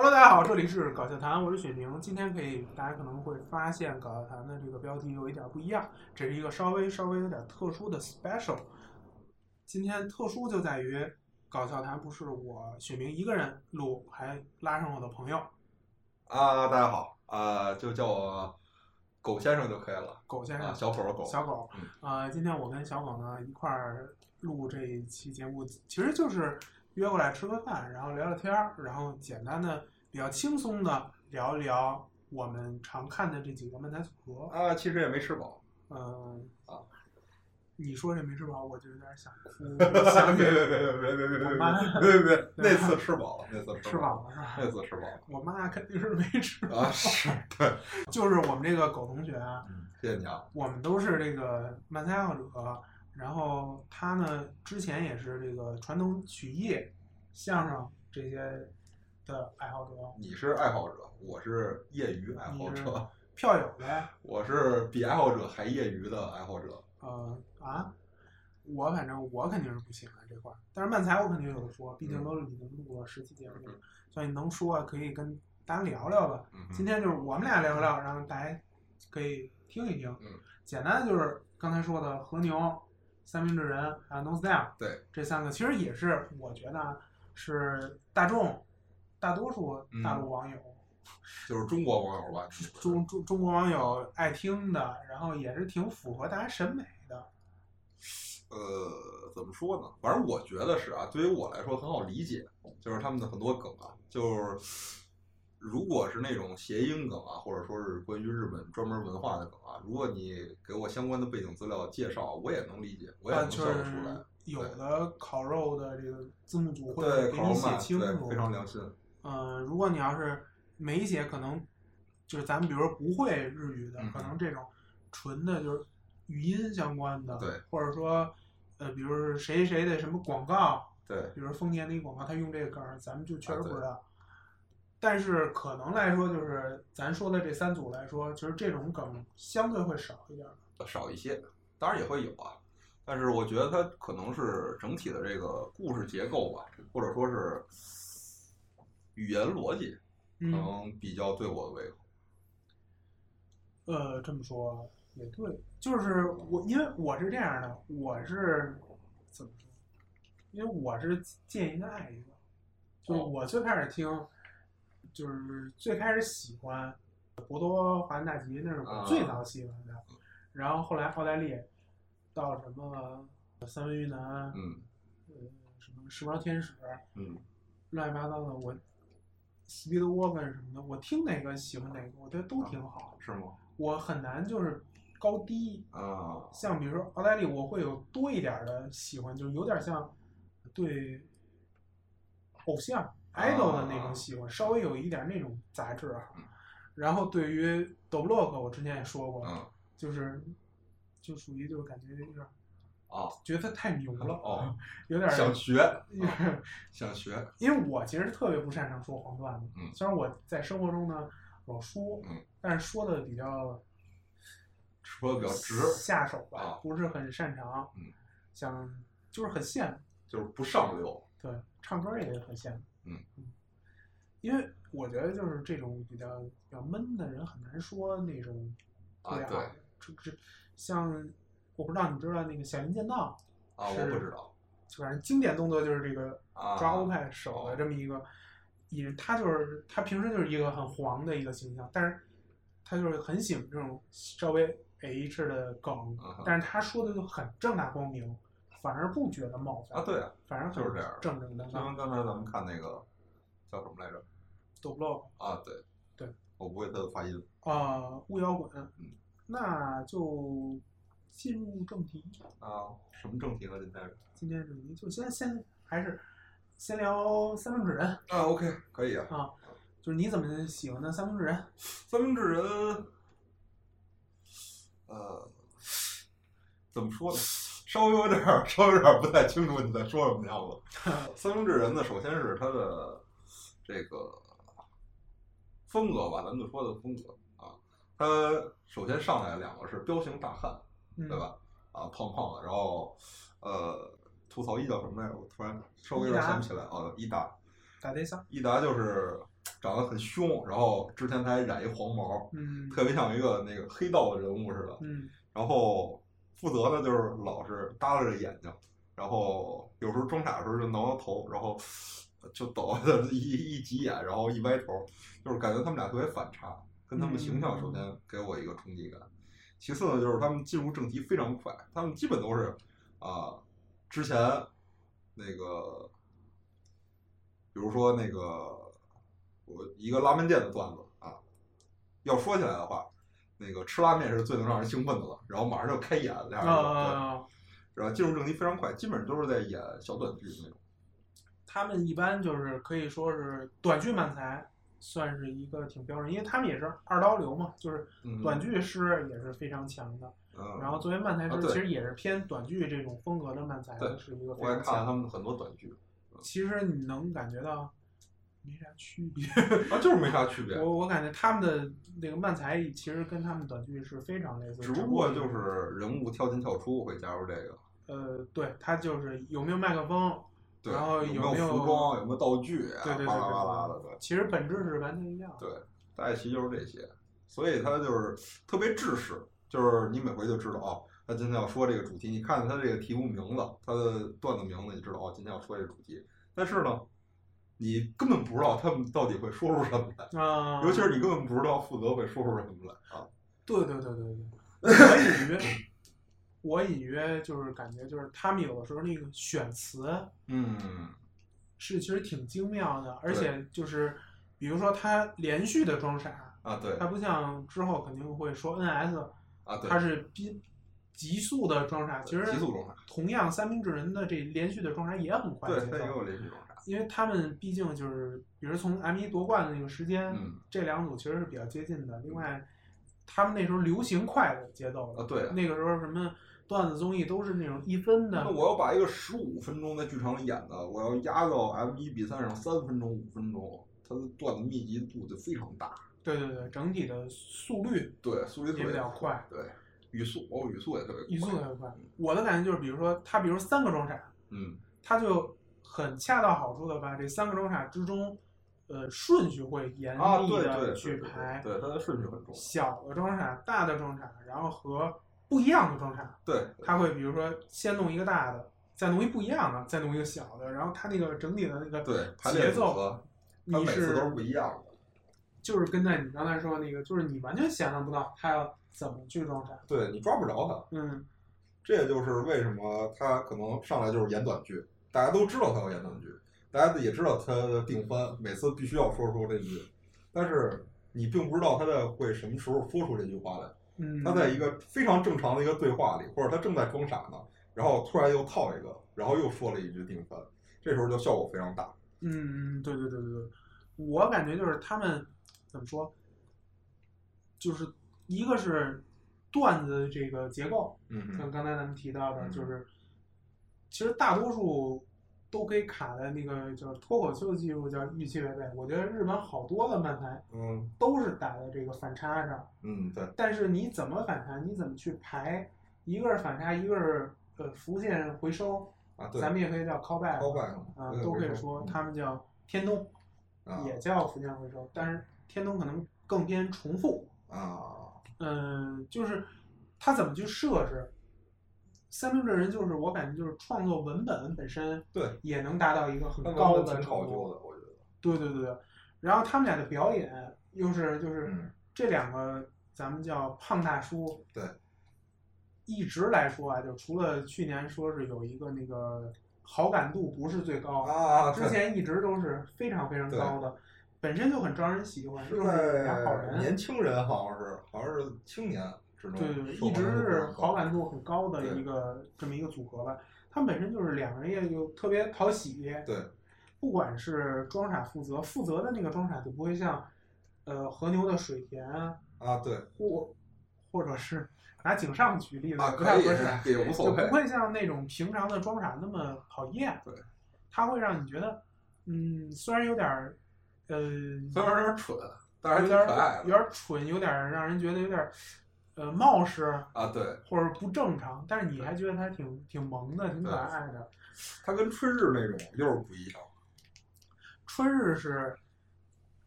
Hello，大家好，这里是搞笑谈，我是雪明。今天可以，大家可能会发现搞笑谈的这个标题有一点不一样，这是一个稍微稍微有点特殊的 special。今天特殊就在于搞笑谈不是我雪明一个人录，还拉上我的朋友啊，大家好，啊，就叫我狗先生就可以了。狗先生，啊小狗的狗小狗。嗯呃，今天我跟小狗呢一块儿录这一期节目，其实就是约过来吃个饭，然后聊聊天儿，然后简单的、比较轻松的聊一聊我们常看的这几个漫才组合。啊，其实也没吃饱。嗯啊，你说这没吃饱，我就有点想哭。想起别别别别别别别我妈别别 别，那次吃饱了，那次吃饱饱了是吧？那次吃饱了。我妈肯定是没吃饱。啊，是，对，就是我们这个狗同学啊，嗯，谢谢你啊。我们都是这个漫才爱好者，然后他呢之前也是这个传统曲艺、相声这些的爱好者，你是爱好者，我是业余爱好者，票友呗。我是比爱好者还业余的爱好者。呃啊，我反正我肯定是不行啊这块儿，但是漫才我肯定有的说，毕竟都已经录过十期节目了，所以能说啊可以跟大家聊聊吧。嗯今天就是我们俩聊聊，然后大家可以听一听。嗯，简单的就是刚才说的和牛、三明治人还有 No Style，对，这三个其实也是我觉得啊是大众大多数大陆网友、就是中国网友吧。中中中国网友爱听的，然后也是挺符合大家审美的。呃，怎么说呢？反正我觉得是啊，对于我来说很好理解，就是他们的很多梗啊，就是如果是那种谐音梗啊，或者说是关于日本专门文化的梗啊，如果你给我相关的背景资料介绍，我也能理解，我也啊，能笑出来。有的烤肉的这个字幕组会对，给你写清楚。非常良心。嗯，如果你要是没写，可能就是咱们比如说不会日语的，嗯可能这种纯的就是语音相关的，对，或者说呃，比如说谁谁的什么广告，对，比如丰田的一个广告，他用这个梗儿，咱们就确实不知道。但是可能来说，就是咱说的这三组来说，其实这种梗相对会少一点儿。少一些，当然也会有啊。但是我觉得它可能是整体的这个故事结构吧，或者说是语言逻辑，可嗯，能比较对我的胃口。呃，这么说也对，就是我，因为我是这样的，我是怎么说？因为我是见一个爱一个，就我最开始听，就是最开始喜欢博多华纳大吉，那是我啊最早喜欢的，然后后来奥黛丽，到什么三文鱼男，嗯呃，什么时髦天使，嗯乱七八糟的，我 Speed Woman 什么的，我听哪个喜欢哪个，我觉得都挺好。是吗？我很难就是高低，啊，像比如说奥黛丽，我会有多一点的喜欢，就是有点像对偶像 idol 的那种喜欢，稍微有一点那种杂质啊嗯。然后对于 Do Block，我之前也说过，嗯。就是就属于就是感觉有点儿啊觉得他太牛了，哦，有点儿想学，想学，因为我其实特别不擅长说黄段子，嗯虽然我在生活中呢老说，嗯但是说的比较说的比较直，下手吧，啊不是很擅长，嗯。想就是很羡慕，就是不上流。对，唱歌也很羡慕，嗯。因为我觉得就是这种比较比较闷的人很难说那种啊特别好对。这这像我不知道你知道那个小林剑道，啊，是我不知道就反正经典动作就是这个啊，抓欧派手的这么一个艺人，他就是他平时就是一个很黄的一个形象，但是他就是很喜欢这种稍微 H 的梗，但是他说的就很正大光明，反而不觉得冒犯啊，对啊，反正就是这样正正当就跟当。刚才咱们看那个叫什么来着？抖 block 啊，对对，我不会他的发音。啊，巫摇滚，嗯那就进入正题。啊，什么正题呢？今天？今天正题就先先还是先聊三明治人啊，OK，可以啊。啊，就是你怎么喜欢的三明治人？三明治人，呃，怎么说呢？稍微有点儿，稍微有点儿不太清楚你在说什么样子。三明治人呢，首先是他的这个风格吧，咱们就说的风格啊。他首先上来两个是彪形大汉，嗯对吧？啊，胖胖的，然后呃，吐槽一叫什么来着？我突然稍微有点想不起来。哦，伊达，打对象，伊达就是长得很凶，然后之前他还染一黄毛，嗯特别像一个那个黑道的人物似的。嗯然后负责的就是老是耷拉着眼睛，然后有时候装傻的时候就挠挠头，然后就抖 一一挤眼，然后一歪头，就是感觉他们俩特别反差，跟他们形象首先给我一个冲击感。其次呢，就是他们进入正题非常快，他们基本都是啊、之前那个，比如说那个我一个拉面店的段子啊，要说起来的话，那个吃拉面是最能让人兴奋的了，然后马上就开演，俩人对，然后进入正题非常快，基本上都是在演小短剧那种。他们一般就是可以说是短剧漫才，算是一个挺标准，因为他们也是二刀流嘛，就是嗯短剧师也是非常强的。嗯，然后作为漫才师，啊其实也是偏短剧这种风格的漫才是一个非我。看了他们很多短剧，其实你能感觉到没啥区别。啊，就是没啥区别，我我感觉他们的那个漫才其实跟他们短剧是非常类似，只不过就是人物跳进跳出会加入这个，呃，对他就是有没有麦克风，对，然后有有没有服装，有没有道具啊，对对对巴拉巴对拉的，对，对其实本质是完全一样。对，大概其实就是这些，所以他就是特别制式，就是你每回就知道啊，他今天要说这个主题，你看他这个题目名字，他的段子名字，你知道哦，今天要说这个主题，但是呢，你根本不知道他们到底会说出什么来，啊，尤其是你根本不知道负责会说出什么来啊，对对对对对，我隐约，我隐约就是感觉就是他们有的时候那个选词嗯，是其实挺精妙的，而且就是比如说他连续的装傻，啊对他不像之后肯定会说 NS，啊对，他是逼急速的装傻，其实急速装傻，同样三明治人的这连续的装傻也很快节奏对他也有连续装傻，因为他们毕竟就是，比如从 M 一夺冠的那个时间，嗯这两组其实是比较接近的。另外，他们那时候流行快的节奏啊对那个时候什么段子综艺都是那种一分的那，我要把一个十五分钟在剧场里演的，我要压到 M 一比赛上三分钟、五分钟，它的段子密集度就非常大。对对对，整体的速率对，速率特也别比较快，对，语速哦，语速也特别快。语速特别快。我的感觉就是，比如说他，比如三个装傻，嗯，他就很恰到好处的把这三个装傻之中，呃，顺序会严啊，厉对对的去排，对，它的顺序很重要。小的装傻、大的装傻，然后和不一样的装傻。对，他会比如说先弄一个大的，再弄一不一样的，再弄一个小的，然后它那个整体的那个对排节奏，它你每次都是是不一样的。就是跟在你刚才说的那个，就是你完全想象不到他要怎么去装傻。对你抓不着它，嗯，这也就是为什么他可能上来就是演短剧，大家都知道他要演短剧，大家也知道他的定番，每次必须要说出这句，但是你并不知道他在会什么时候说出这句话来。嗯，他在一个非常正常的一个对话里，或者他正在装傻呢，然后突然又套一个，然后又说了一句定番，这时候就效果非常大。嗯，对对对对对，我感觉就是他们怎么说，就是一个是段子这个结构，嗯像刚才咱们提到的，嗯就是其实大多数都可以卡在那个就是脱口秀技术叫预期违背。我觉得日本好多的漫才嗯都是打在这个反差上，嗯，对，但是你怎么反差，你怎么去排，一个是反差，一个是呃浮现回收，啊对，咱们也可以叫 callback，callback 啊，都可以说嗯他们叫天东，啊也叫浮现回收，但是天东可能更偏重复。啊，嗯，就是他怎么去设置。三明治人就是我感觉就是创作文本本身对，也能达到一个很高的程度。考究的，我觉得。对对对对，然后他们俩的表演又是就是嗯这两个咱们叫胖大叔，对，一直来说啊，就除了去年说是有一个那个好感度不是最高，啊，之前一直都是非常非常高的，本身就很招人喜欢，是又是俩好人，年轻人好像是好像是青年之中，对对对，一直是好感度很高的一个这么一个组合吧。他们本身就是两个人也就特别讨喜，对，不管是装傻负责，负责的那个装傻就不会像，呃，和牛的水田啊对或或者是拿井上举例子，啊不太可以合适，也无所谓就不，会像那种平常的装傻那么讨厌。对，他会让你觉得，嗯，虽然有点儿，呃，虽然有点蠢，但是有点儿可爱有点儿蠢，有点儿让人觉得有点儿，呃，冒失。啊，对，或者不正常，但是你还觉得他挺挺萌的，挺可爱的。他跟春日那种又是不一样，春日是，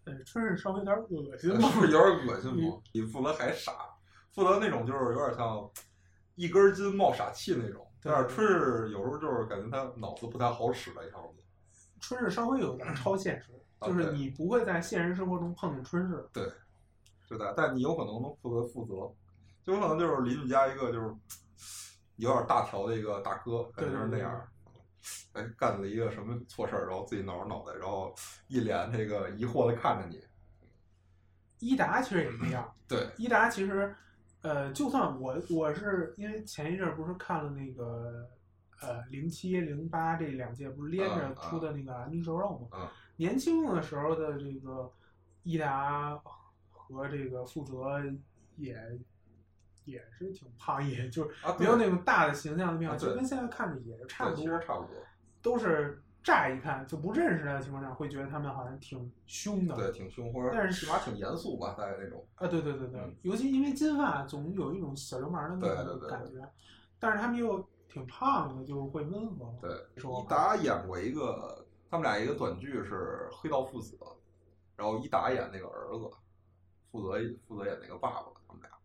呃，春日稍微有点恶心。不是有点恶心吗？比富泽还傻，富泽那种就是有点像一根筋冒傻气那种，但是春日有时候就是感觉他脑子不太好使的样子。春日稍微有点超现实，就是你不会在现实生活中碰见春日。对，是的，但你有可能能负责负责，就有可能就是邻居家一个就是有点大条的一个大哥，感觉是那样。哎，干了一个什么错事儿，然后自己挠着脑袋，然后一脸这个疑惑的看着你。伊达其实也一样，对，伊达其实，呃，就算我我是因为前一阵儿不是看了那个呃零七零八这两届不是连着出的那个《安妮瘦肉》嘛，嗯年轻的时候的这个伊达和这个负责也也是挺胖，也 就是啊，没有那种大的形象的变化，啊就跟现在看着也是差不多，其实差不多。都是乍一看就不认识他的情况下，会觉得他们好像挺凶的。对，挺凶，或者但是起码挺严肃吧，大概那种。啊，对对对对，嗯尤其因为金发，总有一种小流氓的那种感觉，但是他们又挺胖的，就会温和。对，说伊达演过一个，他们俩一个短剧是《黑道父子》，然后一达演那个儿子，负责负责演那个爸爸，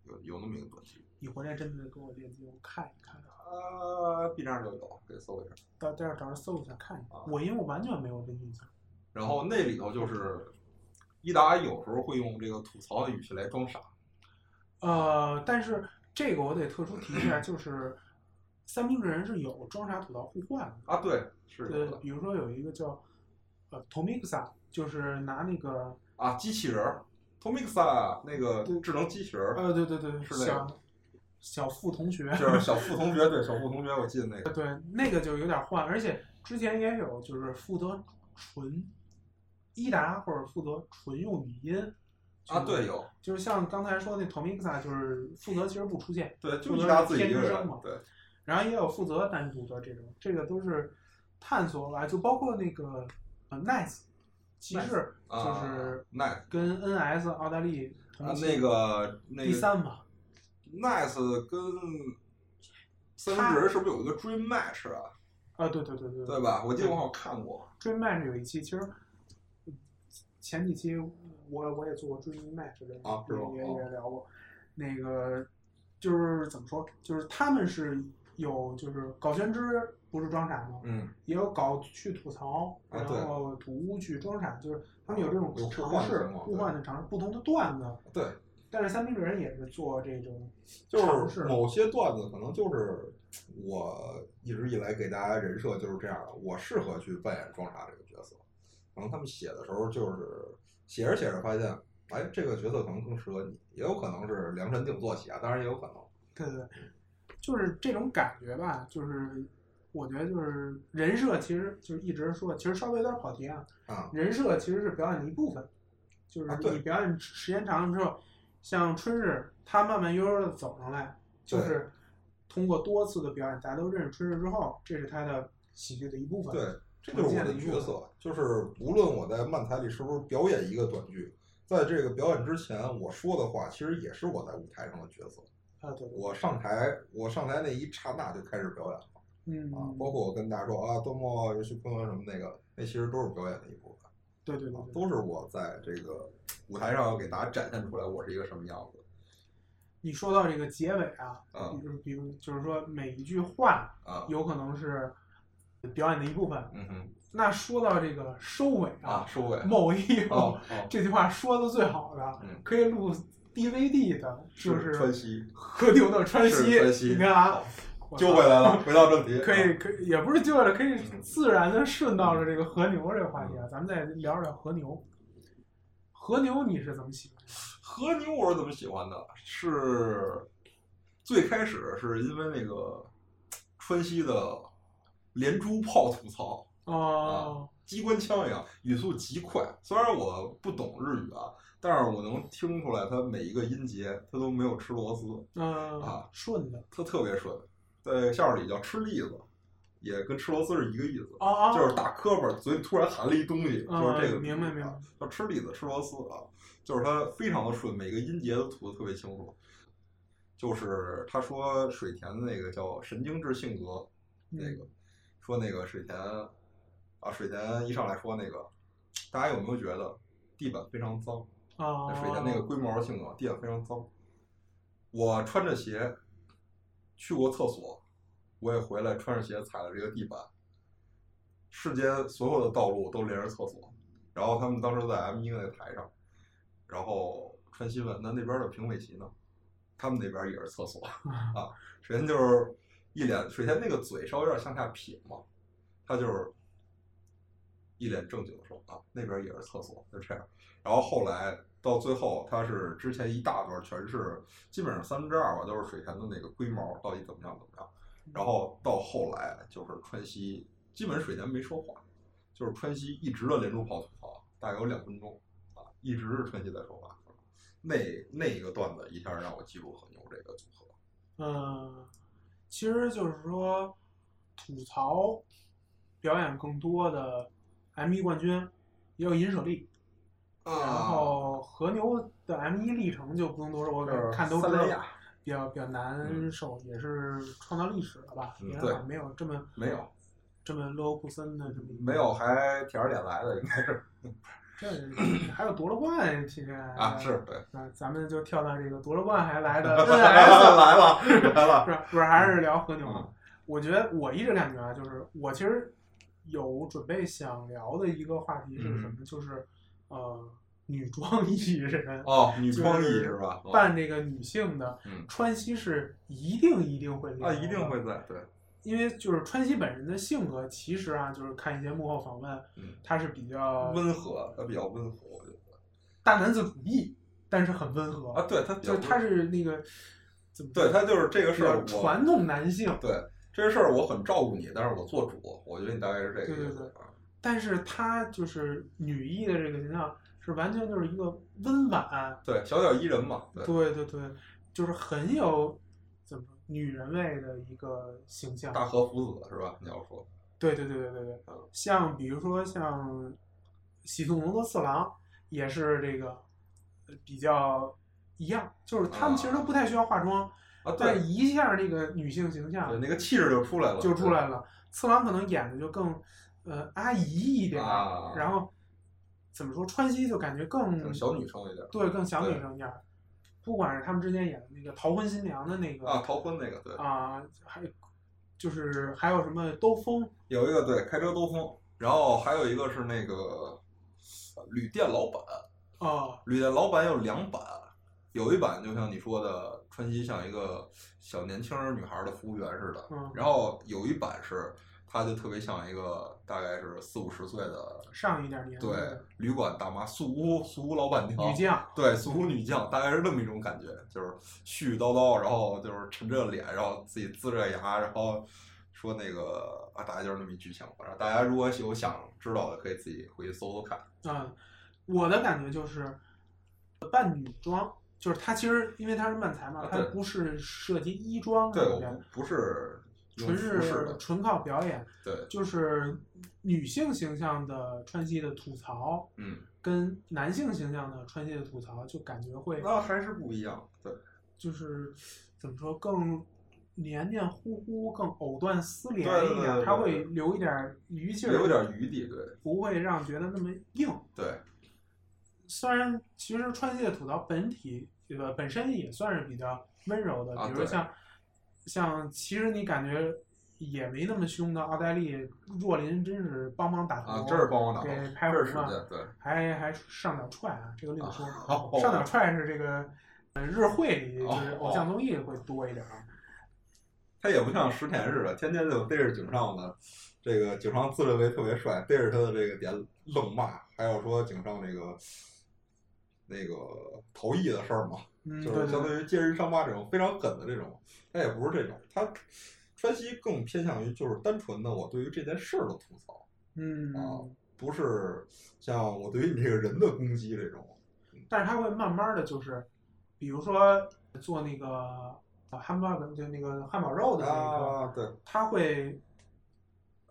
有有那么一个短剧。你回来真的给我链接，我看一看。啊，B 站就有，可以搜一下。到待会儿找人搜一下看一下啊。我因为我完全没有这印象。然后那里头就是伊达有时候会用这个吐槽的语气来装傻。呃，但是这个我得特殊提一下，就 是三明治人是有装傻吐槽互换的。啊，对，是的比如说有一个叫呃 Tomixa，就是拿那个啊，机器人儿，Tomixa 那个智能机器人儿，呃对对对是那个小小付同学，就是小付同学，对，小付同学，我记得那个。对，那个就有点换，而且之前也有就是负责纯伊达或者负责纯用语音啊，对，，有，就是像刚才说那 Tomixa，就是负责其实不出现，对，就是自己一个人天之声嘛，对，然后也有负责单独的这种，这个都是探索吧，就包括那个呃 Nice 骑士，就啊是，Nice 跟 NS 奥大利同啊，期那个那个第三吧，Nice 跟三明治人是不是有一个 Dream Match 啊？啊对对对对对吧？我记得我好像看过。Dream Match 有一期，其实前几期我我也做过 Dream Match 的，啊也哦也聊过。那个就是怎么说，就是他们是有就是搞宣之不是装傻吗？嗯，也有搞去吐槽，然后土屋去装傻，就是他们有这种尝试互换的尝试，不同的段子。对，但是三明治人也是做这种就是某些段子可能就是我一直以来给大家人设就是这样的，我适合去扮演装傻这个角色。可能他们写的时候就是写着写着发现，哎，这个角色可能更适合你，也有可能是量身定做起啊，当然也有可能。对对，就是这种感觉吧，就是我觉得就是人设，其实就是一直说，其实稍微有点跑题啊。啊，人设其实是表演的一部分，就是你表演时间长了之后，像春日他慢慢悠悠的走上来，就是通过多次的表演，大家都认识春日之后，这是他的喜剧的一部分。对，这就是我的角色，就是无论我在漫才里是不是表演一个短剧，在这个表演之前，我说的话其实也是我在舞台上的角色。啊，对对，我上台，我上台那一刹那就开始表演了嗯，啊，包括我跟大家说啊，多么游戏昆仑什么那个，那其实都是表演的一部分。对对对对，啊都是我在这个舞台上要给大家展现出来我是一个什么样子。你说到这个结尾啊，嗯比如比如就是说每一句话啊，有可能是表演的一部分。嗯哼，那说到这个收尾啊，收尾，某一有、哦哦。这句话说的最好的，嗯。可以录 DVD 的，就是川西，和牛的川西。川西你看啊，我揪回来了，回到正题，可以，啊可以，也不是揪回来，可以嗯自然的顺到了这个和牛这个话题啊。咱们再聊聊和牛。和牛你是怎么喜欢的？和牛我是怎么喜欢的？是最开始是因为那个川西的连珠炮吐槽，哦，机关枪一样，语速极快。虽然我不懂日语啊，但是我能听出来他每一个音节他都没有吃螺丝，嗯、啊顺的。他特别顺。在相声里叫吃栗子，也跟吃螺丝是一个意思。就是打磕巴，嘴里突然含了一东西，嗯就是这个明白明白叫吃栗子吃螺丝啊，就是他非常的顺，每个音节都吐的特别清楚。就是他说水田的那个叫神经质性格，那嗯个说那个水田啊，水田一上来说那个，大家有没有觉得地板非常脏。啊，水田那个龟毛性格，地板非常脏。我穿着鞋去过厕所，我也回来穿着鞋踩了这个地板。世间所有的道路都连着厕所，然后他们当时在 M 一那个台上，然后川西问那那边的评委席呢？他们那边也是厕所 啊。首先就是一脸，水田那个嘴稍微有点向下撇嘛，他就是一脸正经的说啊，那边也是厕所，就这样。然后后来到最后，他是之前一大段全是基本上三分之二吧，都是水田的那个龟毛到底怎么样怎么样。然后到后来就是川西，基本水田没说话，就是川西一直的连珠炮吐槽，大概有两分钟啊，一直是川西在说话。那那一个段子一下让我记住很牛这个组合。嗯，其实就是说吐槽表演更多的 M 一冠军也有银舍利。然后和牛的 M 一历程就不用多说，我看都知道，比较比较难受，也是创造历史了吧？嗯，对，没有这么没有这么勒沃库森的这么没有，还舔着脸来的，应该是。这还有夺了冠，其实啊是对，啊，咱们就跳到这个夺了冠还来的 NS 来了来了，不是不是还是聊和牛吗？我觉得我一直感觉啊，就是我其实有准备想聊的一个话题是什么，就是呃。女装艺人。哦，女装艺是吧？扮这个女性的，川西是一定一定会啊，一定会在对，因为就是川西本人的性格，其实啊，就是看一些幕后访问，他是比较温和，他比较温和，我觉得。大男子主义，但是很温和啊，对他就是他是那个怎么对他就是这个事儿，传统男性对这个事儿我很照顾你，但是我做主，我觉得你大概是这个对对对，但是她就是女一的这个形象。是完全就是一个温婉，对小鸟依人嘛，对对对，就是很有怎么说女人味的一个形象。大和福子是吧？你要说，对对对对对对，像比如说像喜兔农的次郎，也是这个比较一样，就是他们其实都不太需要化妆，但一下那个女性形象，对那个气质就出来了，就出来了。次郎可能演的就更呃阿姨一点，然后。怎么说？川西就感觉更小女生一点，对，更小女生一点。不管是他们之间演的那个逃婚新娘的那个啊，逃婚那个对啊，还就是还有什么兜风，有一个对开车兜风，然后还有一个是那个旅店老板啊，旅店老板有两版，有一版就像你说的，川西像一个小年轻女孩的服务员似的，嗯，然后有一版是。她就特别像一个大概是四五十岁的上一点年对旅馆大妈素屋素屋老板娘女将对素屋女将大概是那么一种感觉，就是絮絮叨叨，然后就是沉着脸，然后自己呲着牙，然后说那个啊，大概就是那么一剧情。然后大家如果有想知道的，可以自己回去搜搜看。嗯，我的感觉就是扮女装，就是他其实因为他是漫才嘛，他不是涉及衣装，对，不是。纯是纯靠表演，对，就是女性形象的川西的吐槽，嗯，跟男性形象的川西的吐槽，就感觉会那还是不一样，对，就是怎么说更黏黏糊糊，更藕断丝连一点，他会。留一点余劲，留点余地，对，不会让觉得那么硬，对。虽然其实川西的吐槽本体呃本身也算是比较温柔的，比如像。像其实你感觉也没那么凶的奥黛丽若琳，真是帮忙打头，真是帮忙打头，给拍红了，对，还还上脚踹啊，这个另说。上脚 踹是这个日会里就是偶像综艺会多一点啊。他也不像石田似的，天天就逮着井上的这个井上自认为特别帅，逮着他的这个点愣骂，还有说井上这个那个逃逸的事儿嘛。就是相当于揭人伤疤这种非常狠的这种，他也不是这种，他川西更偏向于就是单纯的我对于这件事的吐槽，嗯啊，不是像我对于你这个人的攻击这种。但是他会慢慢的就是，比如说做那个汉堡就那个汉堡肉的那个，对，他会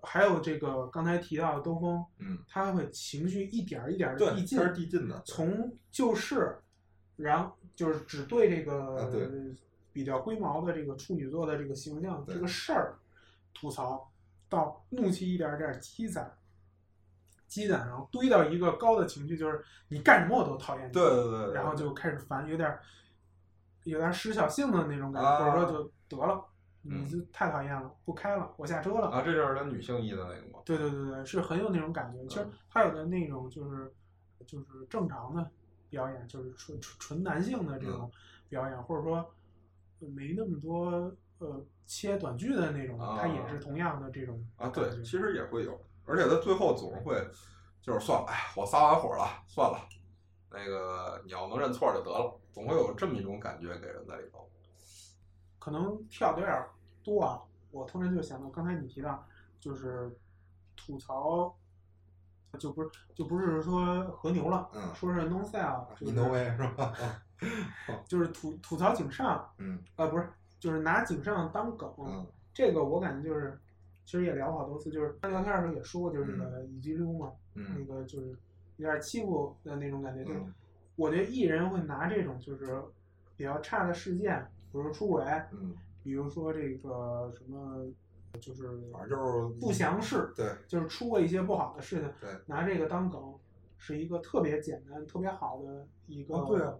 还有这个刚才提到的兜风，嗯，他会情绪一点一点的递进，递进的，从就事。然后就是只对这个比较龟毛的这个处女座的这个形象这个事儿吐槽，到怒气一点点积攒，积攒，然后堆到一个高的情绪，就是你干什么我都讨厌你，对对对，然后就开始烦，有点儿有点儿失小性的那种感觉，啊或者说就得了，你嗯就太讨厌了，不开了，我下车了。啊，这就是他女性意的那个吗？对对对对，是很有那种感觉。其实嗯他有的那种就是就是正常的表演，就是纯纯纯男性的这嗯种表演，或者说呃没那么多呃切短剧的那种，他也是同样的这种啊，对其实也会有，而且他最后总是会，就是算了，哎，我撒完火了，算了，那个你要能认错就得了，总会有这么一种感觉给人在里头。可能跳的有点儿多啊。我突然就想到刚才你提到，就是吐槽，就不是就不是说和牛了，嗯说是是 know way 是吧？就是吐吐槽井上，嗯呃，不是，就是拿井上当梗。嗯这个我感觉就是，其实也聊过好多次，就是聊天的时候也说过，就是那个以及溜嘛，那嗯个就是有点欺负的那种感觉。就是嗯我觉得艺人会拿这种就是比较差的事件，比如说出轨，嗯，比如说这个什么，就是反正就是不详事，对就是出过一些不好的事情，对拿这个当梗，是一个特别简单、特别好的一个，啊对啊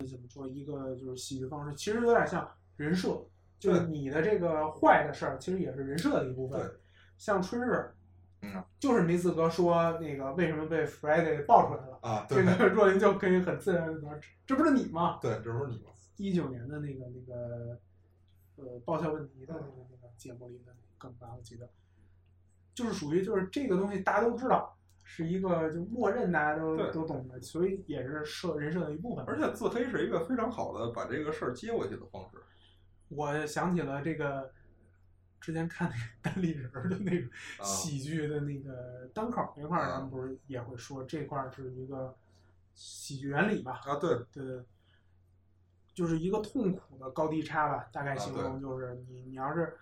怎么说一个就是喜剧方式，其实有点像人设，就是你的这个坏的事儿，其实也是人设的一部分。对，像春日，嗯就是没资格说那个为什么被 Friday 爆出来了，啊，这个若琳就可以很自然的说，这不是你吗？对，这不是你吗？一九年的那个那个呃爆笑问题的那个那个节目里的梗吧，我记得，就是属于就是这个东西大家都知道，是一个就默认大家都对都懂的，所以也是设人设的一部分。而且自黑是一个非常好的把这个事儿接过去的方式。我想起了这个之前看那个单立人儿的那个啊喜剧的那个单口那块儿，啊咱们不是也会说这块儿是一个喜剧原理吧？啊，对，对对，就是一个痛苦的高低差吧，大概啊形容就是你你要是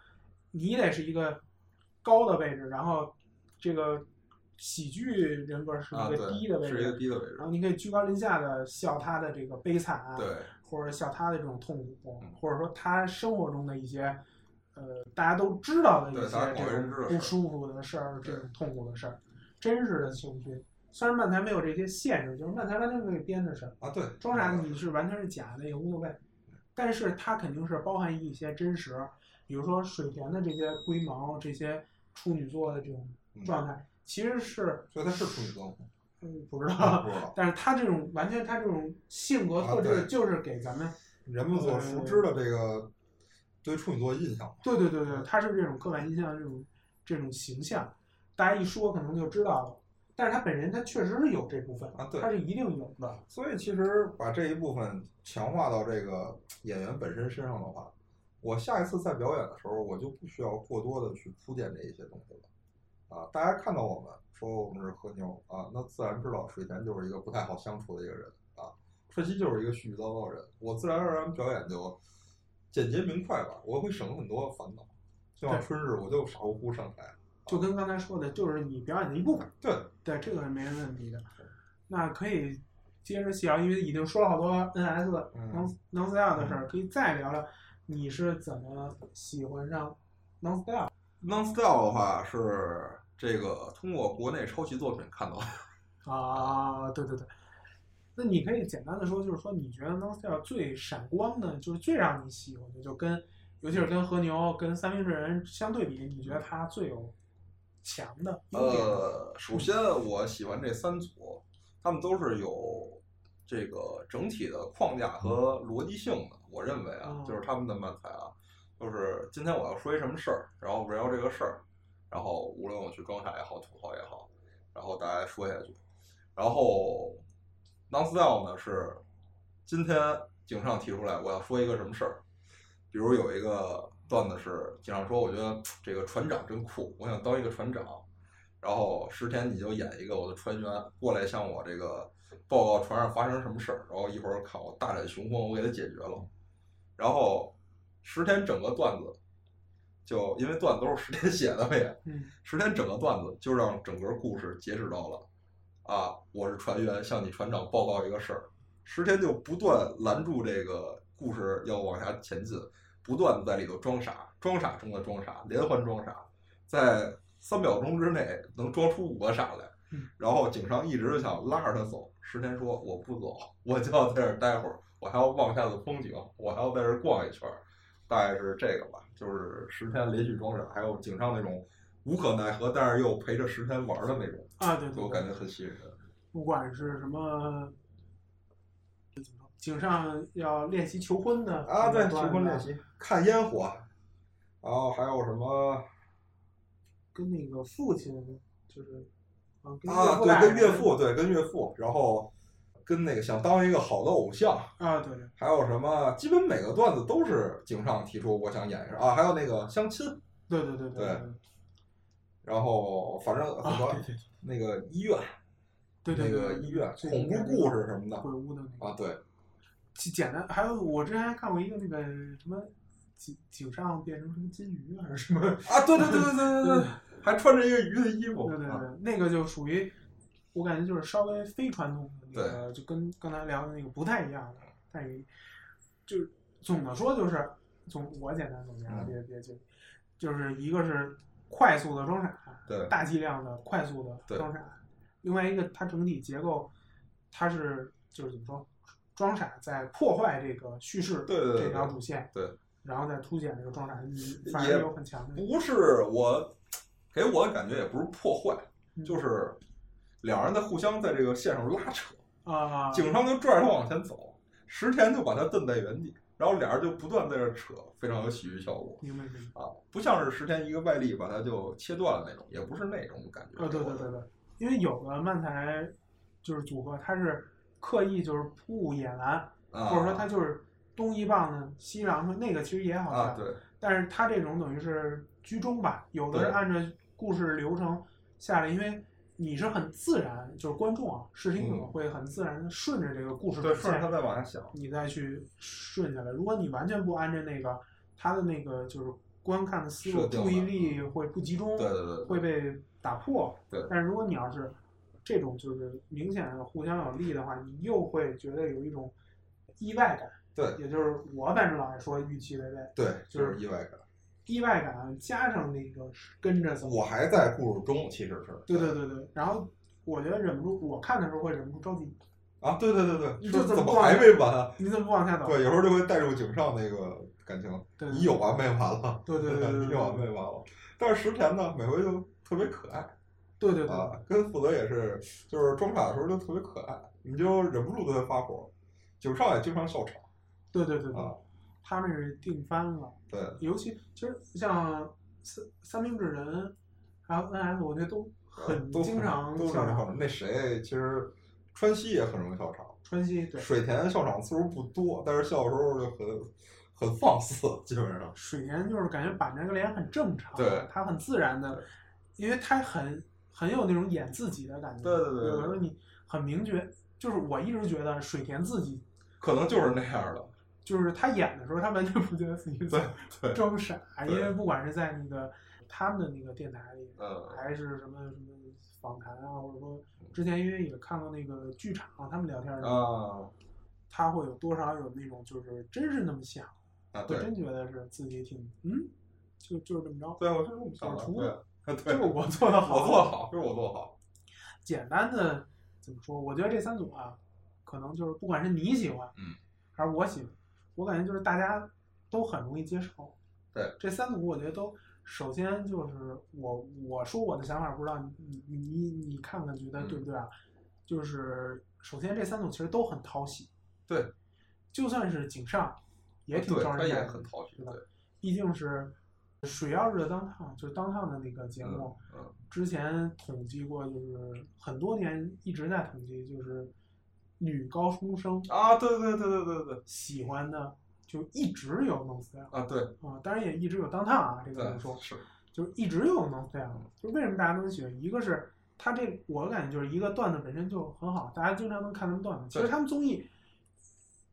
你得是一个高的位置，然后这个喜剧人格是啊，一个，低的位是一个置，低的位置然。后你可以居高临下的笑他的这个悲惨啊，对，或者笑他的这种痛苦嗯，或者说他生活中的一些呃大家都知道的一些这种不舒服的事儿，这种痛苦的事儿，真实的情绪。虽然漫才没有这些限制，就是漫才完全可以编的事儿，啊，对，装傻你是完全是假的也无所谓，但是它肯定是包含一些真实，比如说水田的这些龟毛、这些处女座的这种嗯状态，其实是所以他是处女座吗？嗯不知啊道，不知道。但是他这种完全他这种性格特质就是给咱们，人们所熟知的这个对处女座印象。对对对对，他是这种刻板印象这种这种形象，大家一说可能就知道了。但是他本人他确实是有这部分啊对他是一定有的。所以其实把这一部分强化到这个演员本身身上的话，我下一次在表演的时候，我就不需要过多的去铺垫这一些东西了。啊，大家看到我们说我们是和牛啊，那自然知道水田就是一个不太好相处的一个人啊，春熙就是一个絮絮叨叨的人，我自然而然表演就简洁明快吧，我会省很多烦恼。就像春日，我就傻乎乎上台，就跟刚才说的，就是你表演的一部分。对，对，这个是没问题的。那可以接着细聊，因为已经说了好多 NS 嗯能能 style 的事儿，可以再聊聊你是怎么喜欢上 non style。Non Style 的话是这个通过国内抄袭作品看到的。啊，对对对。那你可以简单的说，就是说你觉得 Non Style 最闪光的，就是最让你喜欢的，就跟尤其是跟和牛、跟三明治人相对比，你觉得它最有强的优点？呃，首先我喜欢这三组，他们都是有这个整体的框架和逻辑性的。我认为啊哦，就是他们的漫才啊，就是今天我要说一什么事儿，然后围绕这个事儿，然后无论我去装傻也好，吐槽也好，然后大家说下去。然后 Non Style 呢是今天井上提出来我要说一个什么事儿，比如有一个段子是经常说，我觉得这个船长真酷，我想当一个船长。然后十天你就演一个我的船员过来向我这个报告船上发生什么事儿，然后一会儿看我大展雄风，我给他解决了。然后十天整个段子就因为段子都是十天写的嘛也，嗯石田整个段子就让整个故事截止到了啊，我是船员，向你船长报告一个事儿。十天就不断拦住这个故事要往下前进，不断的在里头装傻，装傻中的装傻，连环装傻，在三秒钟之内能装出五个傻来。嗯然后井上一直想拉着他走，石田说我不走，我就要在这儿待会儿，我还要望下的风景，我还要在这儿逛一圈儿，大概是这个吧，就是石田连续装傻，还有井上那种无可奈何，但是又陪着石田玩儿的那种，啊，对对对，我感觉很吸引人。不管是什么，井上要练习求婚的啊，对，求婚练习，看烟火，然后还有什么跟那个父亲就是啊，啊？对，跟岳父，对，跟岳父，然后跟那个想当一个好的偶像，啊，对，还有什么？基本每个段子都是井上提出我想演一下啊，还有那个相亲，对对对对然后反正很多、那个医院，对对对，那个医院恐怖故事什么的鬼屋的那个啊，对，其简单，还有我之前还看过一个那个什么井井上变成什么金鱼还是什么，啊，对对对对对对 对，还穿着一个鱼的衣服，啊对对对，那个就属于我感觉就是稍微非传统的那个，就跟刚才聊的那个不太一样的，但是就是总的说就是总我简单总结别别就就是一个是快速的装傻，对大剂量的快速的装傻，另外一个它整体结构它是就是怎么说，装傻在破坏这个叙事对对对这条主线，对，然后再凸显这个装傻的意义，反而也有很强的不是我给我的感觉也不是破坏，嗯就是两人在互相在这个线上拉扯，啊，警上就拽着他往前走，石田就把他蹬在原地，然后俩人就不断在这扯，非常有喜剧效果明白明白。啊，不像是石田一个外力把它就切断了那种，也不是那种感觉。呃，对对对对，因为有的漫才就是组合，它是刻意就是不演完，啊，或者说他就是东一棒子西一棒子，那个其实也好笑。啊对但是他这种等于是居中吧，有的是按照故事流程下来，因为你是很自然，就是观众啊，视听者嗯会很自然的顺着这个故事对，顺着他线，再往下想。你再去顺下来。如果你完全不按照那个他的那个就是观看的思路，注意力会不集中，对对对对会被打破。对但是如果你要是这种就是明显的互相有利的话，你又会觉得有一种意外感。对也就是我反正老爱说预期违背，对，就就是是意外感。意外感加上那个跟着走。我还在故事中，其实是。对对对对，然后我觉得忍不住，我看的时候会忍不住着急，啊，对对对对，你怎么还没完啊？你怎么不往下走？对，有时候就会带入井上那个感情，对你有完没完了？对对对对对 你有完没完了？但是石田呢，每回就特别可爱对对对，啊，跟负责也是，就是装傻的时候就特别可爱，你就忍不住对他发火。九少也经常笑场对对对对啊，他们是定番了，对尤其其实像三三明治人，还有 NS，我觉得都很都经常都场。笑场。那谁其实川西也很容易笑场，川西对水田笑场次数不多，但是笑的时候就很很放肆，基本上。水田就是感觉板着个脸很正常，对他很自然的，因为他很很有那种演自己的感觉。对对对对有的时候你很明觉，就是我一直觉得水田自己可能就是那样的，就是他演的时候，他完全不觉得自己 对在对，装傻，因为不管是在那个他们的那个电台里，嗯。还是什么什么访谈啊，或者说之前因为也看过那个剧场，他们聊天的时候，啊。他会有多少有那种就是真是那么想，啊，对。真觉得是自己挺嗯，就就是这么着，对，我就是这么想的，对，就是我做的好，我做好，就是我做得好，简单的怎么说？我觉得这三组啊，可能就是不管是你喜欢，嗯，还是我喜欢，我感觉就是大家都很容易接受。对，这三组我觉得都，首先就是我我说我的想法，不知道你你你你看看觉得对不对啊？就是首先这三组其实都很讨喜，对，就算是井上，也挺招人待见，很讨喜，对吧对，毕竟是水曜日的当烫，就是当烫的那个节目。嗯嗯，之前统计过，就是很多年一直在统计，就是女高中生啊，对对对对对对，喜欢的就一直有 No Style 啊对啊，当然也一直有当烫啊，这个说，是，就是一直有 No Style。就为什么大家都喜欢？一个是他这，我感觉就是一个段子本身就很好，大家经常能看他们段子。其实他们综艺，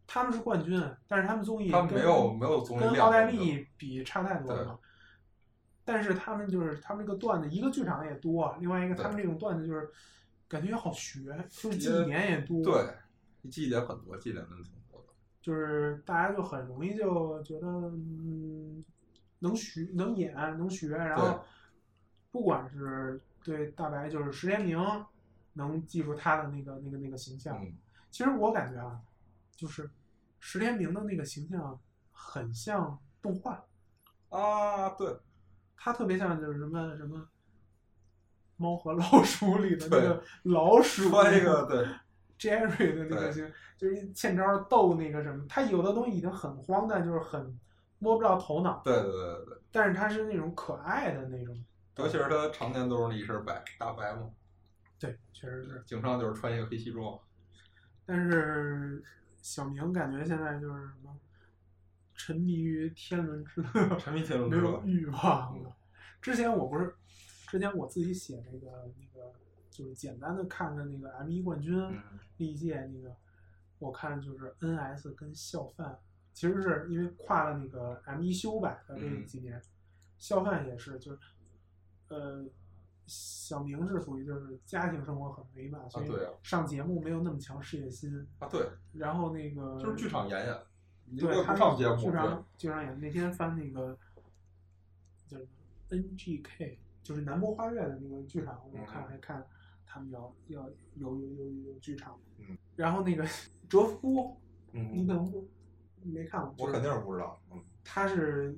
他们是冠军，但是他们综艺没有没有综艺跟奥黛丽比差太多了。但是他们就是他们这个段子，一个剧场也多，另外一个他们这种段子就是感觉也好学，就是记点也多，对，记忆点很多，记忆点真的挺多的，就是大家就很容易就觉得嗯能学能演能学，然后不管是对大白就是石天明，能记住他的那个那个那个形象。嗯。其实我感觉啊，就是石天明的那个形象很像动画，啊，对，他特别像就是什么什么猫和老鼠里的那个老鼠，穿一个对 Jerry 的那个就，就是欠招逗那个什么，他有的东西已经很荒诞，就是很摸不着头脑，对对对对，但是他是那种可爱的那种，尤其是他常年都是那一身白大白嘛，对，确实是。经常就是穿一个黑西装。但是小明感觉现在就是什么，沉迷于天伦之乐，沉迷天伦之乐没有欲望了。之前我不是，之前我自己写那个那个，就是简单的看看那个 M 一冠军嗯历届那个，我看就是 NS 跟笑范，其实是因为跨了那个 M 一修改的这嗯几年，笑范也是就是，呃。小明是属于就是家庭生活很美满，所以上节目没有那么强事业心。啊，对，然后那个就是剧场演演，对他不上节目，剧对场剧场演那天翻那个叫什么 NGK，就是南国花月的那个剧场，我嗯看还看他们要要有有有有剧场，嗯，然后那个哲夫，嗯你可能不没看过，我肯定是不知道，嗯，他是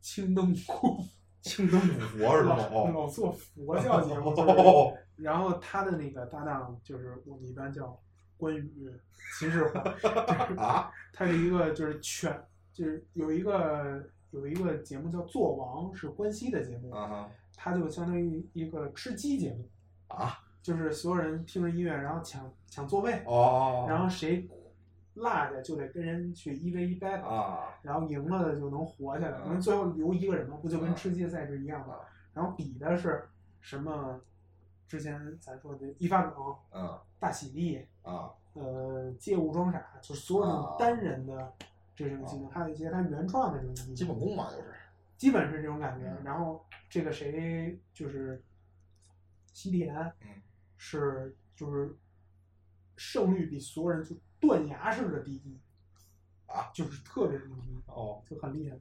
青灯库 青灯古佛是吗？老做佛教节目，哦，然后他的那个搭档就是我们一般叫关羽秦始皇，啊，他是一个就是全就是有一个有一个节目叫《做王》，是关西的节目，啊哈，它就相当于一个吃鸡节目，啊，就是所有人听着音乐，然后抢抢座位，哦，然后谁落下就得跟人去一 v 一 battle，、啊，然后赢了的就能活下来，嗯因为最后留一个人嘛，不就跟嗯吃鸡赛制一样吗？啊然后比的是什么？之前咱说的一发梗、嗯大喜地，啊，呃，借物装傻，就是所有这种啊单人的这种技能，还有一些他原创的这种技能，基本功嘛，就是，基本是这种感觉。嗯然后这个谁就是西田，嗯是就是胜率比所有人就断崖式的第一，啊，就是特别牛逼，哦，就很厉害。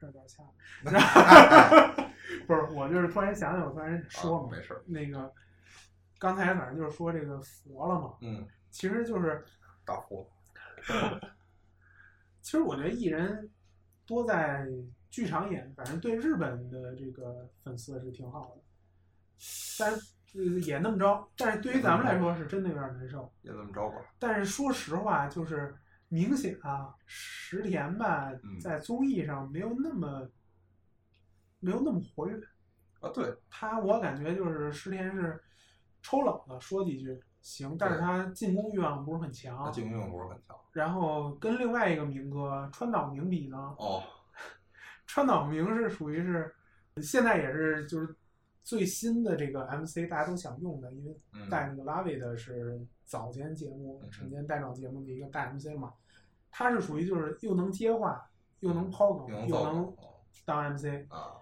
这有点掐了，然 后不是我就是突然想起来，我突然说嘛，啊没事儿，那个刚才反正就是说这个佛了嘛，嗯，其实就是大佛，其实我觉得艺人多在剧场演，反正对日本的这个粉丝是挺好的。但是呃也那么着，但是对于咱们来说是真的有点难受。也那么着吧，但是说实话，就是明显啊，石田吧嗯，在综艺上没有那么没有那么活跃。啊，对，他我感觉就是石田是抽冷了说几句行，但是他进攻欲望不是很强他强。进攻欲望不是很强，然后跟另外一个明哥川岛明比呢，哦，川岛明是属于是现在也是就是最新的这个 MC 大家都想用的，因为嗯，带那个拉维的是早间节目嗯晨间带状节目的一个大 MC 嘛，他是属于就是又能接话，又能抛梗，又能当 MC。啊，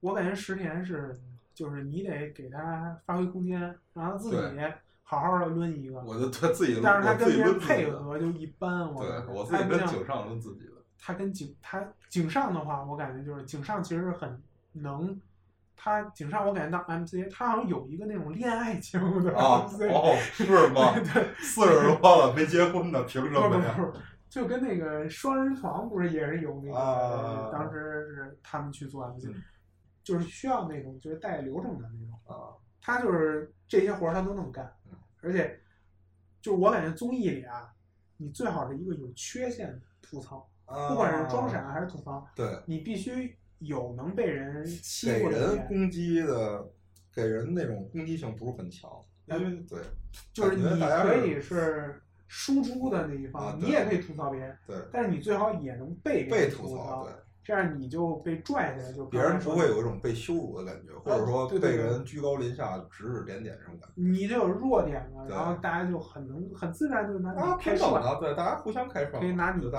我感觉石田是就是你得给他发挥空间，让他自己好好的抡一个。我就他自己，但是他跟别人配合就一般，我对感觉。我自己他跟井上抡自己的，他跟井他井上的话，我感觉就是井上其实很能，他井上我感觉当 MC，他好像有一个那种恋爱节目的啊，MC，、哦，是吗？对，四十多了没结婚呢，凭什么呀？就跟那个双人床不是也是有那个，啊当时是他们去做 MC，、嗯就是需要那种就是带流程的那种，啊，他就是这些活儿他都能干嗯，而且就是我感觉综艺里啊，你最好是一个有缺陷的吐槽，不管是装傻还是吐槽，啊对，你必须有能被人欺给负的点，人攻击的，给人那种攻击性不是很强，因为对就是你可以是输出的那一方，啊你也可以吐槽别人，对。但是你最好也能被被吐吐槽，对，这样你就被拽下来，就别人不会有一种被羞辱的感觉，或者说被人居高临下指指点点这种感觉。你就有弱点了，然后大家就很能很自然就拿啊，你开涮。平等的，对，大家互相开涮，可以拿你就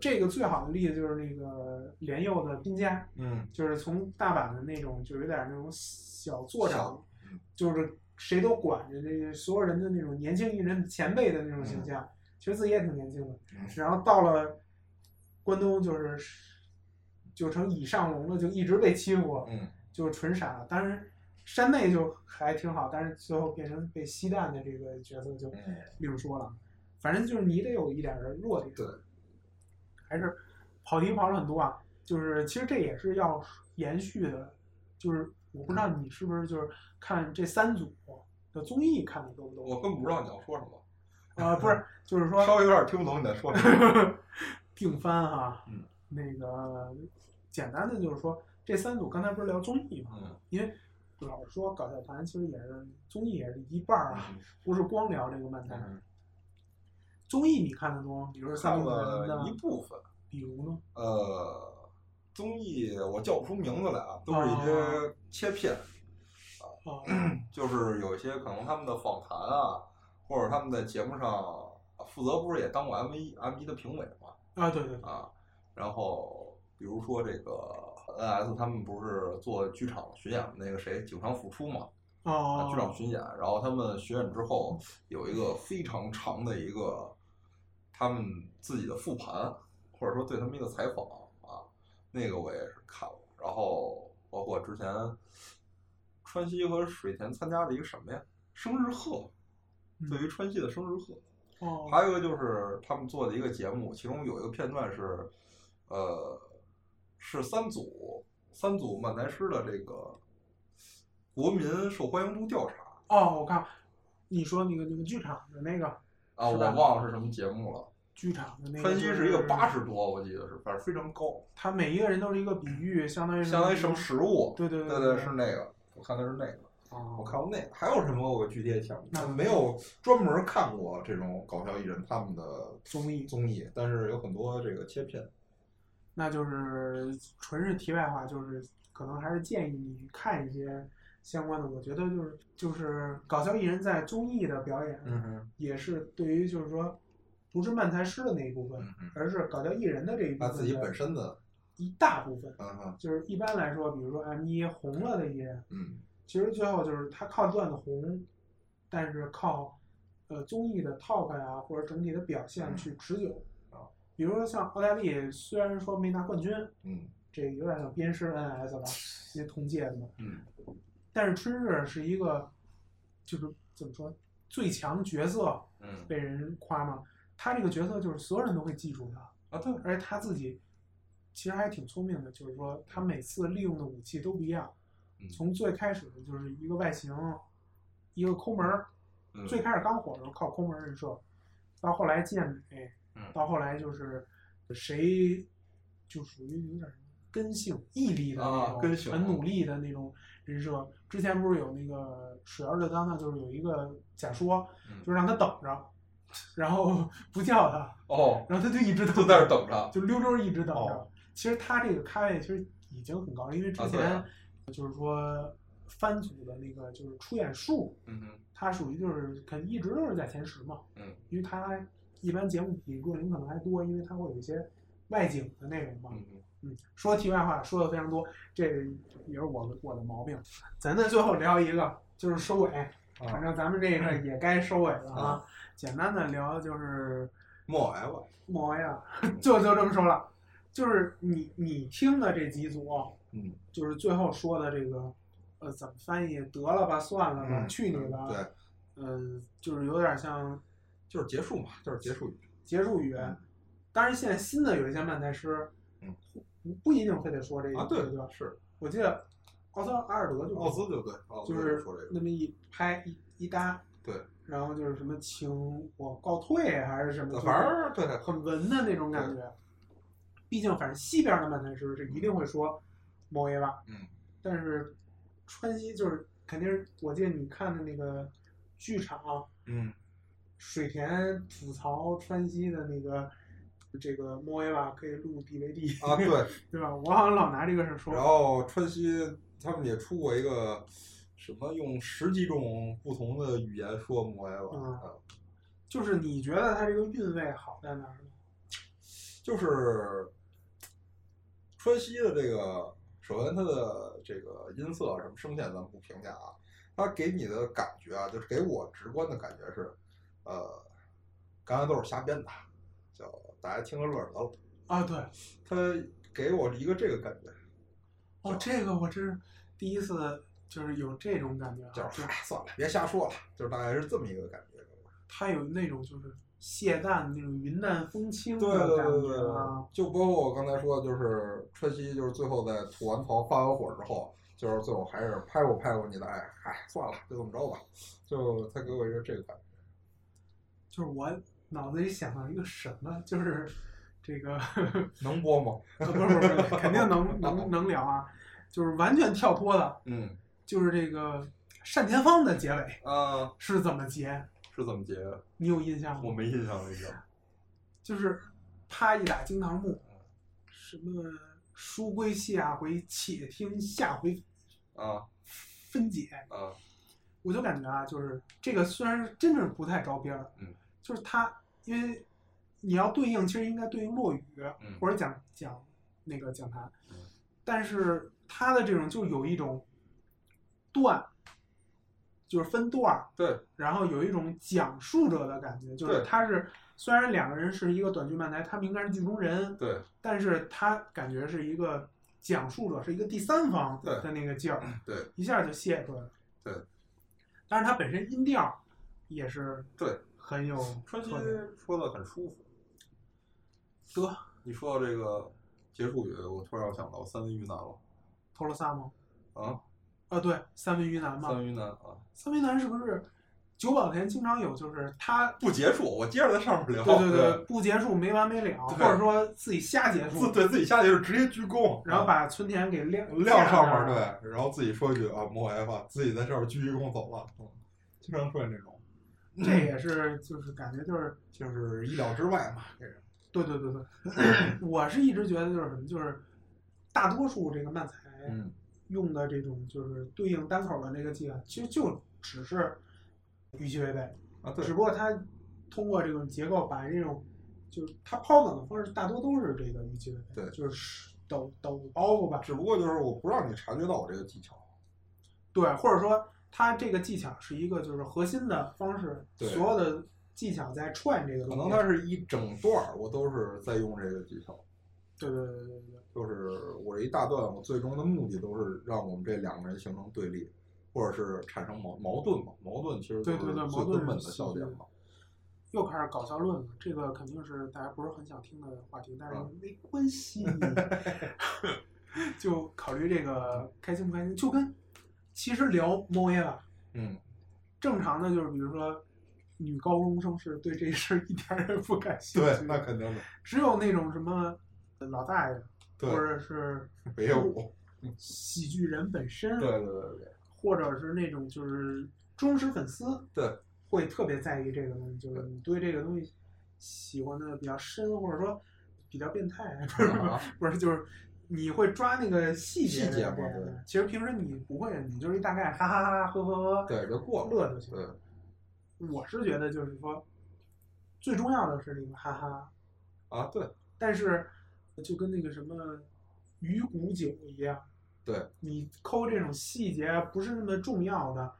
这个最好的例子就是那个莲佑的滨家，嗯，就是从大阪的那种，就有点那种小作长小，嗯就是谁都管着那个所有人的那种年轻艺人前辈的那种形象，其实自己也挺年轻的。嗯然后到了关东，就是就成以上龙了，就一直被欺负，嗯，就是纯傻。当然，山内就还挺好，但是最后变成被吸蛋的这个角色就嗯另说了。反正就是你得有一点的弱点。对，还是跑题跑了很多啊。就是其实这也是要延续的，就是我不知道你是不是就是看这三组的综艺看的多不多？我根本不知道你要说什么，啊、不是，就是说稍微有点听不懂你在说什么。定番哈，嗯那个简单的就是说这三组刚才不是聊综艺嘛，嗯因为老实说搞笑团其实也是综艺也是一半儿啊，嗯不是光聊这个漫才。嗯，综艺你看的多吗？比如说三看个一，部分。比如呢？呃，综艺我叫不出名字来啊，都是一哦。些切片，啊，就是有一些可能他们的访谈啊，或者他们在节目上负责，不是也当过 M 一 M 一的评委嘛啊，对对对，啊，然后比如说这个 NS 他们不是做剧场巡演那个谁警察复出嘛，啊，哦，剧场巡演，然后他们巡演之后有一个非常长的一个他们自己的复盘，或者说对他们一个采访啊，那个我也是看了，然后包括之前川西和水田参加的一个什么呀，生日贺，对于川西的生日贺，哦，还有一个就是他们做的一个节目，其中有一个片段是，呃，是三组三组漫才师的这个国民受欢迎度调查哦，我看你说那个那个剧场的那个啊，我忘了是什么节目了。剧场的那个，分析是一个八十，多，我记得是，反正非常高，他每一个人都是一个比喻，相当于相当于什么食物？对对对对是那个，我看的是那个，哦我看过那个。还有什么我具体也想不起来那没有专门看过这种搞笑艺人他们的综艺综艺，但是有很多这个切片。那就是纯是题外话，就是可能还是建议你看一些相关的。我觉得就是就是搞笑艺人在综艺的表演，嗯，也是对于就是说不是漫才师的那一部分，嗯，而是搞笑艺人的这一部分他自己本身的，一大部分。就是一般来说，比如说 M 一红了的艺人，嗯其实最后就是他靠段子红，但是靠呃综艺的 talk 呀、或者整体的表现嗯去持久。啊，比如说像奥黛丽，虽然说没拿冠军，嗯这个有点像鞭尸 NS 吧，因为同届的嘛。嗯但是春日是一个，就是怎么说最强角色嗯被人夸嘛，他这个角色就是所有人都会记住他，啊，对，而且他自己其实还挺聪明的，就是说他每次利用的武器都不一样。嗯从最开始的就是一个外形，一个抠门儿，嗯最开始刚火的时候靠抠门儿人设，到后来健美，嗯到后来就是谁就属于有点根性、毅力的那种，很努力的那种人设。之前不是有那个水儿的当当，就是有一个假说，嗯就让他等着，然后 不叫他，哦，然后他就一直都在那儿等着。就溜溜一直等着。哦其实他这个咖位其实已经很高了，因为之前啊就是说番组的那个就是出演数，嗯哼，他属于就是肯定一直都是在前十嘛，嗯因为他一般节目比若琳可能还多，因为他会有一些外景的内容嘛。嗯，嗯，说题外话说的非常多，这也是我的我的毛病。咱再最后聊一个，就是收尾，反正咱们这个也该收尾了啊。简单的聊就是莫来吧。莫呀，就就这么说了，就是你你听的这几组，嗯，就是最后说的这个，呃，怎么翻译？得了吧，算了吧，嗯去你的。对，嗯，就是有点像就是结束嘛，就是结束语。结束语。嗯当然，现在新的有一些漫才师，嗯不，不一定非得说这个，啊，对对吧？是我记得奥斯阿尔德就奥斯就对，就是那么一拍一一搭，对，然后就是什么请我告退还是什么，反正对，很文的那种感觉。毕竟，反正西边的漫才师是一定会说某爷吧，嗯但是川西就是肯定是，我记得你看的那个剧场，嗯水田吐槽川西的那个这个莫耶吧可以录 DVD 啊对，对吧？我好像老拿这个事儿说。然后川西他们也出过一个什么用十几种不同的语言说摩耶吧，嗯啊就是你觉得它这个韵味好在哪儿呢？就是川西的这个，首先它的这个音色啊什么声线咱们不评价啊，它给你的感觉啊，就是给我直观的感觉是，呃，刚才都是瞎编的，叫大家听个乐儿得了。啊，对，他给我一个这个感觉，哦，这个我真是第一次就是有这种感觉啊，就是就哎算了，别瞎说了，就是大概是这么一个感觉。他有那种就是卸淡那种云淡风轻对对对对就包括我刚才说的，就是川西，就是最后在吐完槽、发完火之后，就是最后还是拍过拍过你的爱，嗨，算了，就这么着吧，就他给我一个这个感觉。就是我脑子里想到一个什么，就是这个 能播吗？呃 不是不是不，肯定能能能聊啊，就是完全跳脱的，嗯就是这个单田芳的结尾啊，是怎么结？是怎么结的？你有印象吗？我没印象了，已经。就是啪一打惊堂木，什么书归下回，且听下回啊分解。啊我就感觉啊，就是这个虽然真是不太着边儿，嗯，就是它，因为你要对应，其实应该对应落语、嗯或者讲讲那个讲坛，嗯但是它的这种就有一种段，就是分段儿，对然后有一种讲述者的感觉，就是对他是虽然两个人是一个短剧漫才，他们应该是剧中人，对但是他感觉是一个讲述者，是一个第三方对的那个劲儿，对一下就泄出来了。对，但是他本身音调也是对，很有川西。说的很舒服。得你说到这个结束语，我突然想到三文鱼男了托罗萨吗？啊，啊，对，三文鱼男嘛。三文鱼男啊，三文鱼男是不是久保田经常有就是他不结束，我接着在上面聊。对对对，不结束没完没了，或者说自己瞎结束自，对自己瞎结束直接鞠躬，然后把村田给晾晾上面面，对，然后自己说一句啊莫 F，自己在上面鞠一躬走了，嗯，经常出现这种，这也是就是感觉就是就是意料之外嘛，这个，对对对对，我是一直觉得就是什么就是大多数这个漫才嗯，用的这种就是对应单口的那个技法，其实就只是预期违背，啊对只，不过他通过这种结构把这种就是他抛梗的方式大多都是这个预期违背，对就是抖抖包袱吧，只不过就是我不让你察觉到我这个技巧，对，或者说它这个技巧是一个就是核心的方式，对所有的技巧在串这个可东西，能它是一整段儿我都是在用这个技巧。对对对对对对，就是我这一大段，我最终的目的都是让我们这两个人形成对立，或者是产生矛矛盾嘛。矛盾其实都对对对矛盾根本的笑点嘛。又开始搞笑论了，这个肯定是大家不是很想听的话题，但是啊没关系 就考虑这个开心不开心，就跟其实聊猫耶吧，嗯，正常的就是比如说女高中生是对这事儿 一点儿也不感兴趣对，那肯定的。只有那种什么老大爷对或，者是北野武。喜剧人本身，对对对对或者是那种就是忠实粉丝，对，会特别在意这个东西，就是你对这个东西喜欢的比较深，或者说比较变态，不是啊不是，就是你会抓那个细节细节嘛对其实平时你不会，你就是一大概哈哈哈哈呵呵呵对，就过。乐就行。对，我是觉得就是说，最重要的是那个哈哈，啊，对但是就跟那个什么鱼骨酒一样。对，你抠这种细节不是那么重要的，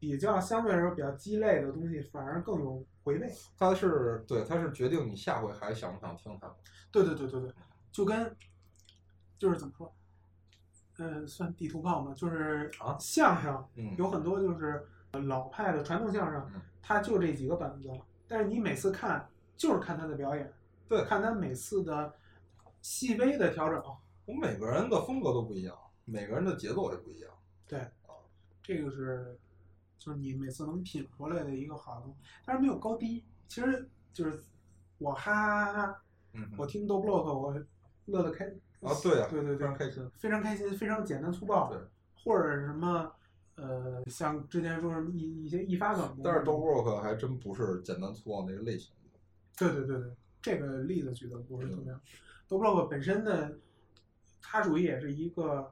比较相对来说比较鸡肋的东西，反而更有回味。它是对，它是决定你下回还想不想听它。对对对对对，就跟就是怎么说，呃，算地图炮嘛，就是啊相声嗯，有很多就是老派的传统相声嗯，它就这几个本子，但是你每次看就是看他的表演，对看他每次的细微的调整。我们每个人的风格都不一样，每个人的节奏也不一样。对，啊这个是就是你每次能品出来的一个好的东西，但是没有高低。其实就是我哈哈哈哈，嗯我听逗 block 我乐得开啊，对呀，对对对非常开心。非常开心，非常简单粗暴对，或者什么呃，像之前说什么一一些一发梗，但是 d o b r o k 还真不是简单粗暴那个类型的。对对对对，这个例子举的不是特嗯别好。逗 block 本身的，它属于也是一个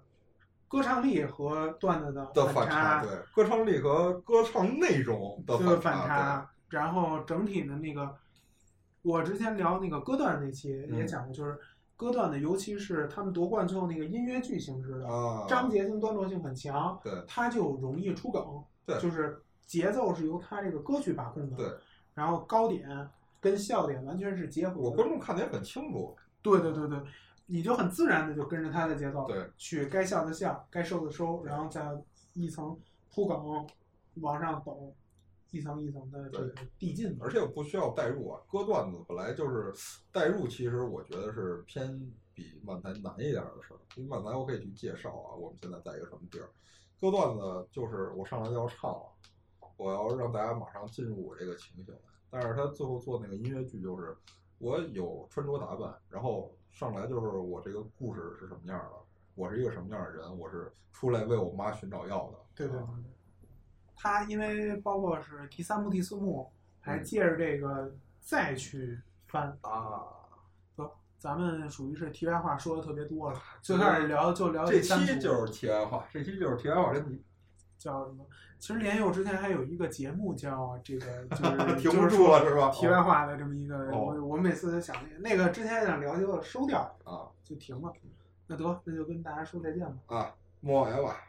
歌唱力和段子的的反反差，对，歌唱力和歌唱内容的这个反反差，然后整体的那个，我之前聊那个歌段那期也嗯讲过，就是歌段的，尤其是他们夺冠最后那个音乐剧形式的，章节性、段落性很强，对。它就容易出梗，对。就是节奏是由它这个歌曲把控的，对，然后高点跟笑点完全是结合的，我观众看的也很清楚，对对对对，你就很自然的就跟着他的节奏，对，去该笑的笑，该收的收，然后再一层铺梗往上走，一层一层的这个递进。而且不需要代入啊，割段子本来就是代入，其实我觉得是偏比漫才难一点的事儿。因为漫才我可以去介绍啊，我们现在在一个什么地儿，割段子就是我上来就要唱了，我要让大家马上进入我这个情景来。但是他最后做那个音乐剧就是。我有穿着打扮，然后上来就是我这个故事是什么样的，我是一个什么样的人，我是出来为我妈寻找药的。对对对。他因为包括是第三幕、第四幕，还借着这个再去翻啊。得，咱们属于是题外话说的特别多了，最开始聊就聊这期就是题外话，这期就是题外话真题。叫什么？其实莲佑之前还有一个节目叫这个，就是停不住了是吧？题外话的这么一个，哦、我我每次都想那个那个之前想聊，就收掉啊，就停了。那得，那就跟大家说再见吧。啊，摸来吧。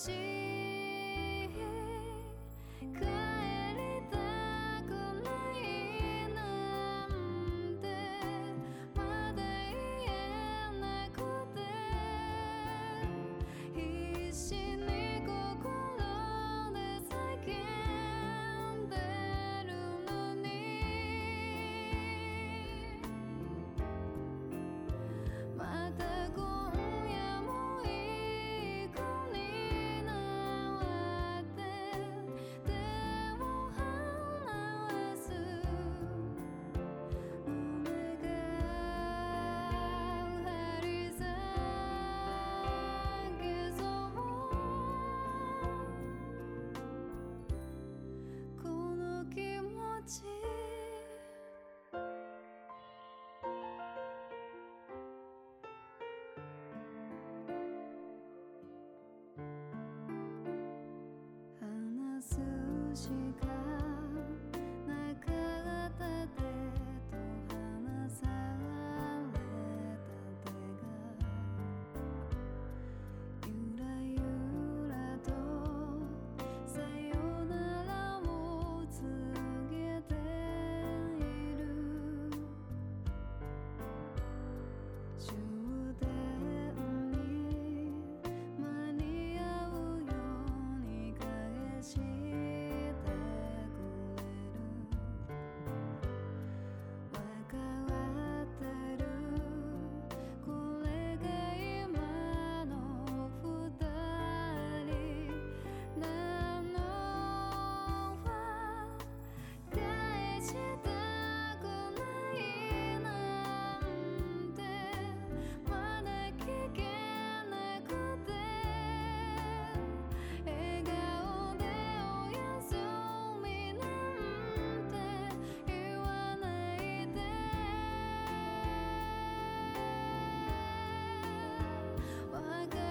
しい自己。我。